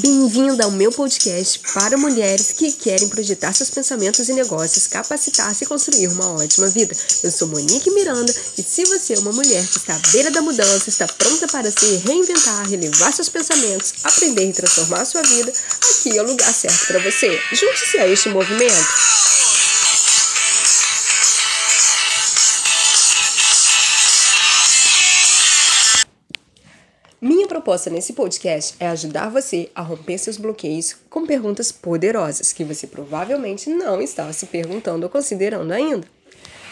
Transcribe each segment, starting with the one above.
Bem-vinda ao meu podcast para mulheres que querem projetar seus pensamentos e negócios, capacitar-se e construir uma ótima vida. Eu sou Monique Miranda e se você é uma mulher que está à beira da mudança, está pronta para se reinventar, relevar seus pensamentos, aprender e transformar sua vida, aqui é o lugar certo para você. Junte-se a este movimento. Proposta nesse podcast é ajudar você a romper seus bloqueios com perguntas poderosas que você provavelmente não estava se perguntando ou considerando ainda.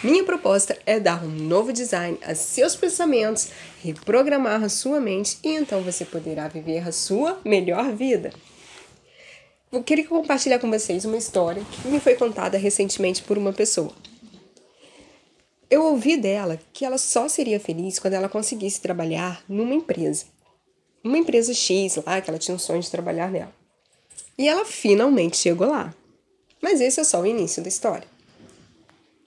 Minha proposta é dar um novo design a seus pensamentos, reprogramar a sua mente e então você poderá viver a sua melhor vida. Eu queria compartilhar com vocês uma história que me foi contada recentemente por uma pessoa. Eu ouvi dela que ela só seria feliz quando ela conseguisse trabalhar numa empresa uma empresa X lá, que ela tinha um sonho de trabalhar nela. E ela finalmente chegou lá. Mas esse é só o início da história.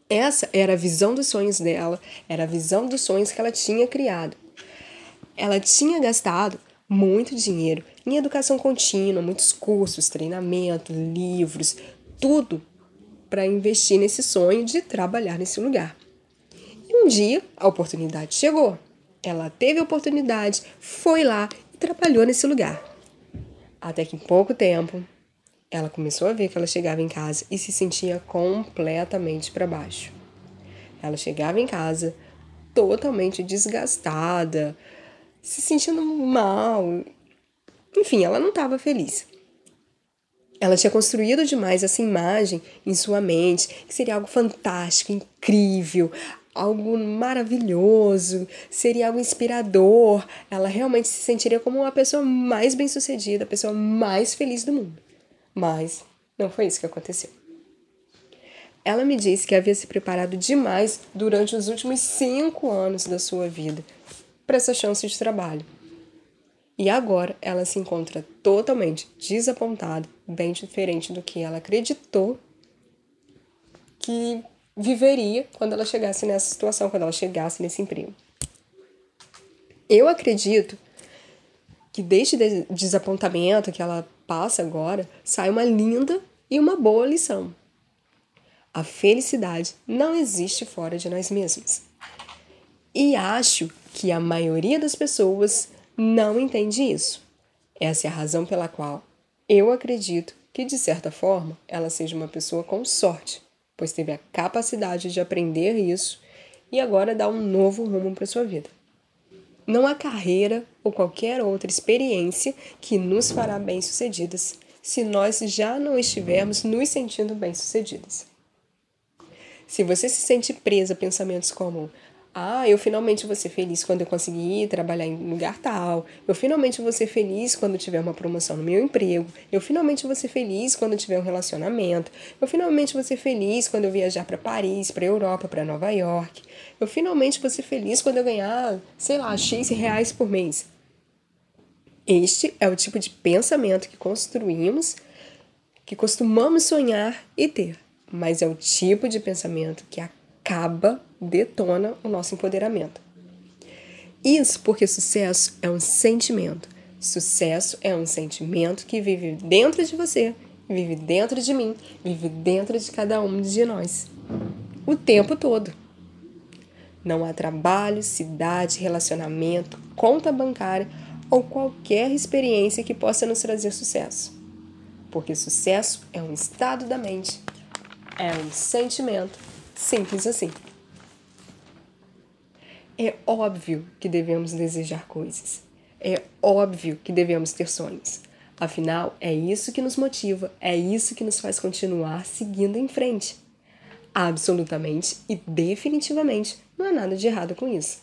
Essa era a visão dos sonhos dela, era a visão dos sonhos que ela tinha criado. Ela tinha gastado muito dinheiro em educação contínua, muitos cursos, treinamento, livros, tudo para investir nesse sonho de trabalhar nesse lugar. E um dia a oportunidade chegou. Ela teve a oportunidade, foi lá trabalhou nesse lugar. Até que em pouco tempo, ela começou a ver que ela chegava em casa e se sentia completamente para baixo. Ela chegava em casa totalmente desgastada, se sentindo mal. Enfim, ela não estava feliz. Ela tinha construído demais essa imagem em sua mente, que seria algo fantástico, incrível, algo maravilhoso, seria algo inspirador. Ela realmente se sentiria como a pessoa mais bem-sucedida, a pessoa mais feliz do mundo. Mas não foi isso que aconteceu. Ela me disse que havia se preparado demais durante os últimos cinco anos da sua vida para essa chance de trabalho. E agora ela se encontra totalmente desapontada, bem diferente do que ela acreditou que viveria quando ela chegasse nessa situação, quando ela chegasse nesse emprego. Eu acredito que deste desapontamento que ela passa agora, sai uma linda e uma boa lição. A felicidade não existe fora de nós mesmos. E acho que a maioria das pessoas não entende isso. Essa é a razão pela qual eu acredito que, de certa forma, ela seja uma pessoa com sorte pois teve a capacidade de aprender isso e agora dá um novo rumo para sua vida. Não há carreira ou qualquer outra experiência que nos fará bem-sucedidas se nós já não estivermos nos sentindo bem-sucedidas. Se você se sente presa a pensamentos como ah, eu finalmente vou ser feliz quando eu conseguir trabalhar em lugar tal. Eu finalmente vou ser feliz quando tiver uma promoção no meu emprego. Eu finalmente vou ser feliz quando tiver um relacionamento. Eu finalmente vou ser feliz quando eu viajar para Paris, para Europa, para Nova York. Eu finalmente vou ser feliz quando eu ganhar, sei lá, X reais por mês. Este é o tipo de pensamento que construímos, que costumamos sonhar e ter, mas é o tipo de pensamento que acaba detona o nosso empoderamento. Isso porque sucesso é um sentimento. Sucesso é um sentimento que vive dentro de você, vive dentro de mim, vive dentro de cada um de nós. O tempo todo. Não há trabalho, cidade, relacionamento, conta bancária ou qualquer experiência que possa nos trazer sucesso. Porque sucesso é um estado da mente, é um sentimento, simples assim. É óbvio que devemos desejar coisas. É óbvio que devemos ter sonhos. Afinal, é isso que nos motiva, é isso que nos faz continuar seguindo em frente. Absolutamente e definitivamente não há nada de errado com isso.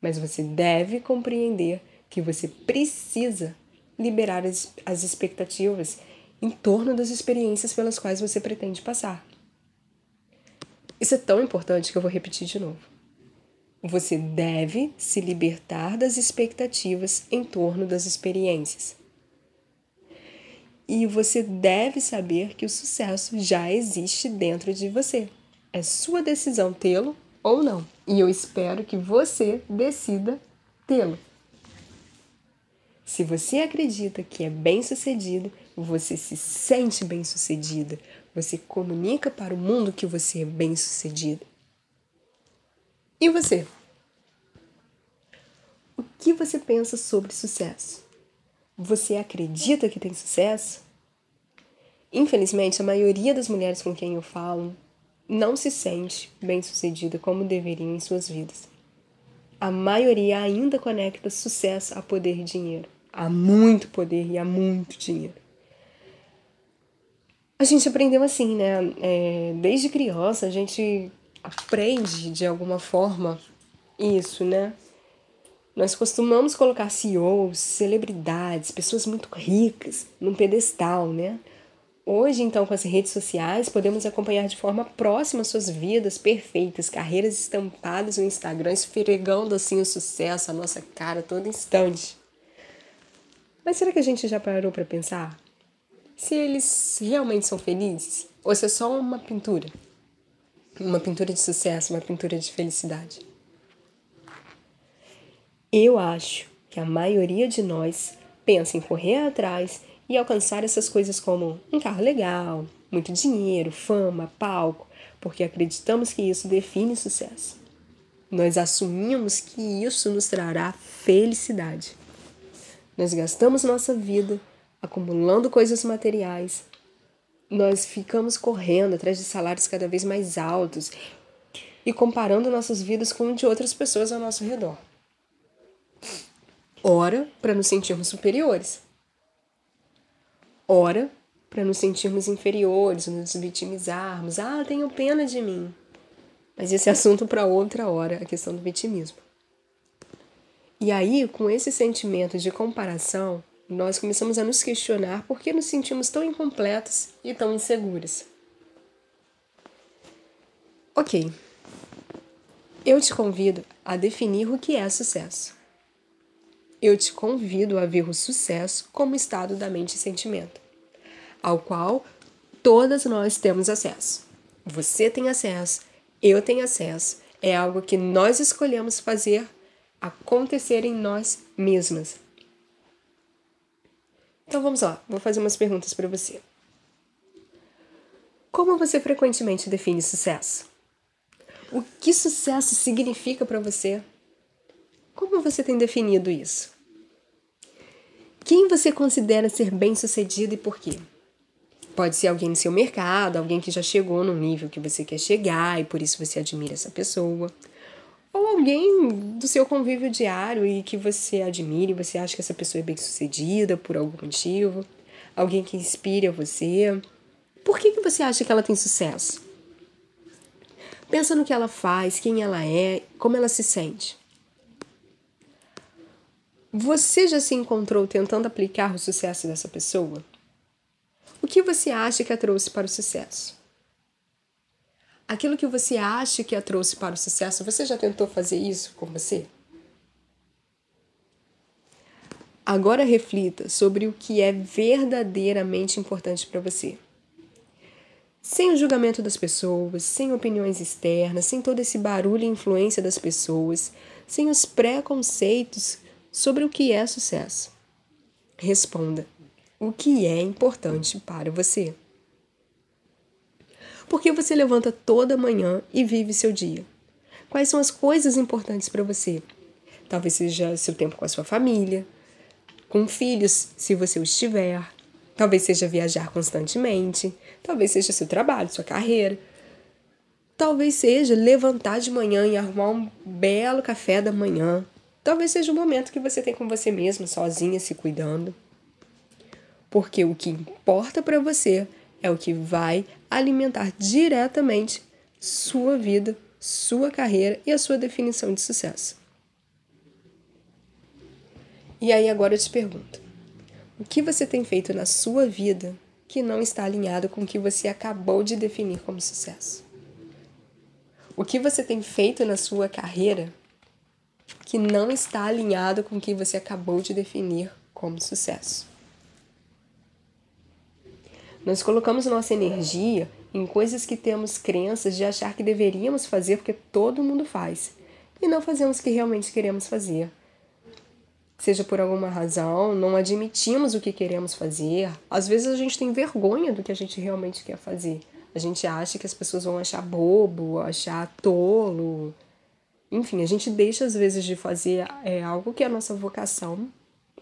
Mas você deve compreender que você precisa liberar as, as expectativas em torno das experiências pelas quais você pretende passar. Isso é tão importante que eu vou repetir de novo. Você deve se libertar das expectativas em torno das experiências. E você deve saber que o sucesso já existe dentro de você. É sua decisão tê-lo ou não. E eu espero que você decida tê-lo. Se você acredita que é bem-sucedido, você se sente bem-sucedida. Você comunica para o mundo que você é bem-sucedida. E você? O que você pensa sobre sucesso? Você acredita que tem sucesso? Infelizmente, a maioria das mulheres com quem eu falo não se sente bem-sucedida como deveriam em suas vidas. A maioria ainda conecta sucesso a poder e dinheiro. Há muito poder e há muito dinheiro. A gente aprendeu assim, né? É, desde criança a gente aprende de alguma forma isso, né? Nós costumamos colocar CEOs, celebridades, pessoas muito ricas num pedestal, né? Hoje, então, com as redes sociais, podemos acompanhar de forma próxima suas vidas perfeitas, carreiras estampadas no Instagram, esfregando assim o sucesso, a nossa cara todo instante. Mas será que a gente já parou para pensar se eles realmente são felizes ou se é só uma pintura? Uma pintura de sucesso, uma pintura de felicidade. Eu acho que a maioria de nós pensa em correr atrás e alcançar essas coisas como um carro legal, muito dinheiro, fama, palco, porque acreditamos que isso define sucesso. Nós assumimos que isso nos trará felicidade. Nós gastamos nossa vida acumulando coisas materiais. Nós ficamos correndo atrás de salários cada vez mais altos e comparando nossas vidas com de outras pessoas ao nosso redor. Ora, para nos sentirmos superiores Ora, para nos sentirmos inferiores, nos vitimizarmos. Ah, tenho pena de mim. Mas esse assunto para outra hora, a questão do vitimismo. E aí, com esse sentimento de comparação, nós começamos a nos questionar por que nos sentimos tão incompletos e tão inseguros. Ok, eu te convido a definir o que é sucesso eu te convido a ver o sucesso como estado da mente e sentimento, ao qual todas nós temos acesso. Você tem acesso, eu tenho acesso, é algo que nós escolhemos fazer acontecer em nós mesmas. Então vamos lá, vou fazer umas perguntas para você. Como você frequentemente define sucesso? O que sucesso significa para você? Como você tem definido isso? Quem você considera ser bem-sucedido e por quê? Pode ser alguém no seu mercado, alguém que já chegou no nível que você quer chegar e por isso você admira essa pessoa. Ou alguém do seu convívio diário e que você admira e você acha que essa pessoa é bem-sucedida por algum motivo. Alguém que inspire a você. Por que, que você acha que ela tem sucesso? Pensa no que ela faz, quem ela é, como ela se sente. Você já se encontrou tentando aplicar o sucesso dessa pessoa? O que você acha que a trouxe para o sucesso? Aquilo que você acha que a trouxe para o sucesso, você já tentou fazer isso com você? Agora reflita sobre o que é verdadeiramente importante para você. Sem o julgamento das pessoas, sem opiniões externas, sem todo esse barulho e influência das pessoas, sem os preconceitos sobre o que é sucesso. Responda: o que é importante para você? Por que você levanta toda manhã e vive seu dia? Quais são as coisas importantes para você? Talvez seja seu tempo com a sua família, com filhos, se você os tiver. Talvez seja viajar constantemente. Talvez seja seu trabalho, sua carreira. Talvez seja levantar de manhã e arrumar um belo café da manhã, Talvez seja o momento que você tem com você mesmo, sozinha, se cuidando. Porque o que importa para você é o que vai alimentar diretamente sua vida, sua carreira e a sua definição de sucesso. E aí agora eu te pergunto: o que você tem feito na sua vida que não está alinhado com o que você acabou de definir como sucesso? O que você tem feito na sua carreira que não está alinhado com o que você acabou de definir como sucesso. Nós colocamos nossa energia em coisas que temos crenças de achar que deveríamos fazer porque todo mundo faz e não fazemos o que realmente queremos fazer. seja por alguma razão, não admitimos o que queremos fazer. Às vezes a gente tem vergonha do que a gente realmente quer fazer. A gente acha que as pessoas vão achar bobo, achar tolo. Enfim, a gente deixa às vezes de fazer é, algo que é a nossa vocação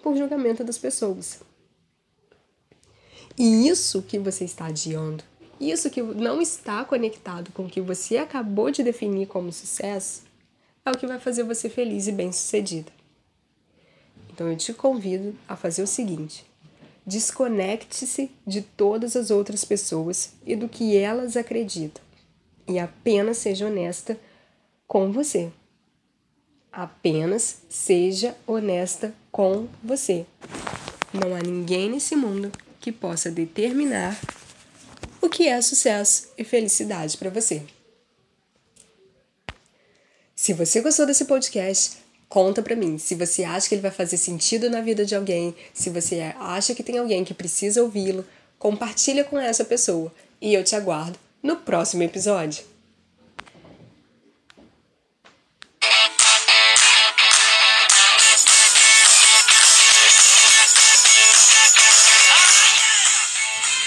por julgamento das pessoas. E isso que você está adiando, isso que não está conectado com o que você acabou de definir como sucesso, é o que vai fazer você feliz e bem-sucedida. Então eu te convido a fazer o seguinte: desconecte-se de todas as outras pessoas e do que elas acreditam, e apenas seja honesta com você. Apenas seja honesta com você. Não há ninguém nesse mundo que possa determinar o que é sucesso e felicidade para você. Se você gostou desse podcast, Conta pra mim se você acha que ele vai fazer sentido na vida de alguém, se você acha que tem alguém que precisa ouvi-lo, compartilha com essa pessoa e eu te aguardo no próximo episódio.